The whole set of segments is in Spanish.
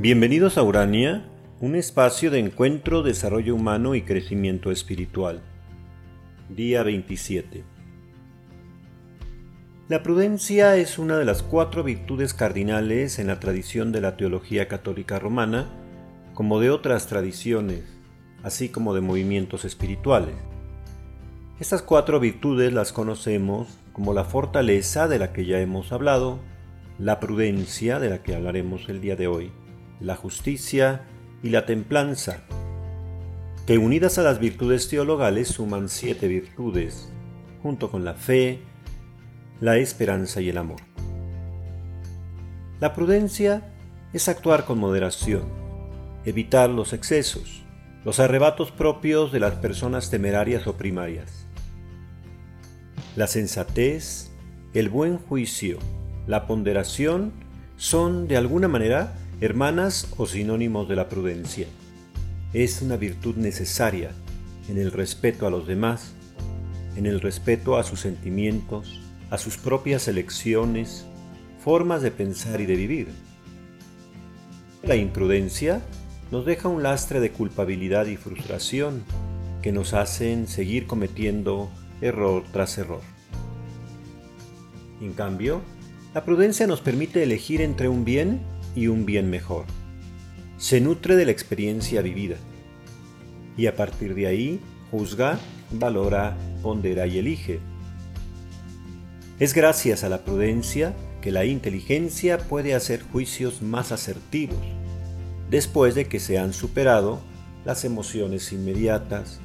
Bienvenidos a Urania, un espacio de encuentro, desarrollo humano y crecimiento espiritual. Día 27. La prudencia es una de las cuatro virtudes cardinales en la tradición de la teología católica romana, como de otras tradiciones, así como de movimientos espirituales. Estas cuatro virtudes las conocemos como la fortaleza de la que ya hemos hablado, la prudencia de la que hablaremos el día de hoy, la justicia y la templanza, que unidas a las virtudes teologales suman siete virtudes, junto con la fe, la esperanza y el amor. La prudencia es actuar con moderación, evitar los excesos, los arrebatos propios de las personas temerarias o primarias. La sensatez, el buen juicio, la ponderación son de alguna manera hermanas o sinónimos de la prudencia. Es una virtud necesaria en el respeto a los demás, en el respeto a sus sentimientos, a sus propias elecciones, formas de pensar y de vivir. La imprudencia nos deja un lastre de culpabilidad y frustración que nos hacen seguir cometiendo error tras error. En cambio, la prudencia nos permite elegir entre un bien y un bien mejor. Se nutre de la experiencia vivida y a partir de ahí juzga, valora, pondera y elige. Es gracias a la prudencia que la inteligencia puede hacer juicios más asertivos, después de que se han superado las emociones inmediatas,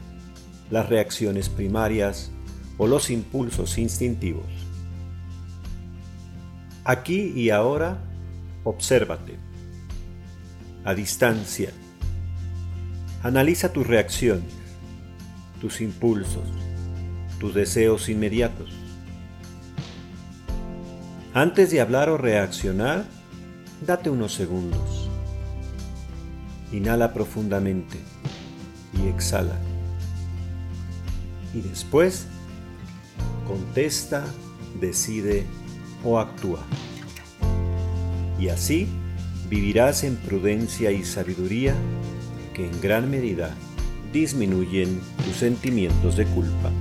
las reacciones primarias o los impulsos instintivos. Aquí y ahora Obsérvate. A distancia. Analiza tus reacciones, tus impulsos, tus deseos inmediatos. Antes de hablar o reaccionar, date unos segundos. Inhala profundamente y exhala. Y después, contesta, decide o actúa y así vivirás en prudencia y sabiduría que en gran medida disminuyen tus sentimientos de culpa.